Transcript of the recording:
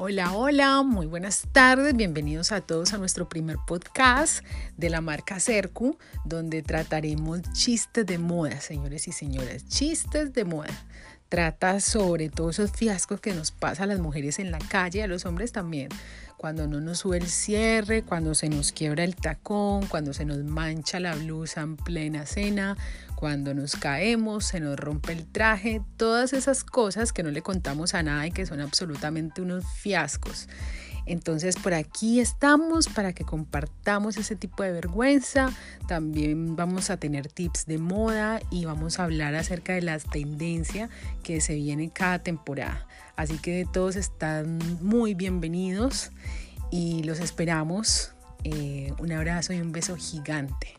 Hola, hola, muy buenas tardes, bienvenidos a todos a nuestro primer podcast de la marca Cercu, donde trataremos chistes de moda, señores y señoras, chistes de moda. Trata sobre todos esos fiascos que nos pasa a las mujeres en la calle, a los hombres también, cuando no nos sube el cierre, cuando se nos quiebra el tacón, cuando se nos mancha la blusa en plena cena, cuando nos caemos, se nos rompe el traje, todas esas cosas que no le contamos a nada y que son absolutamente unos fiascos. Entonces por aquí estamos para que compartamos ese tipo de vergüenza. También vamos a tener tips de moda y vamos a hablar acerca de las tendencias que se vienen cada temporada. Así que todos están muy bienvenidos y los esperamos. Eh, un abrazo y un beso gigante.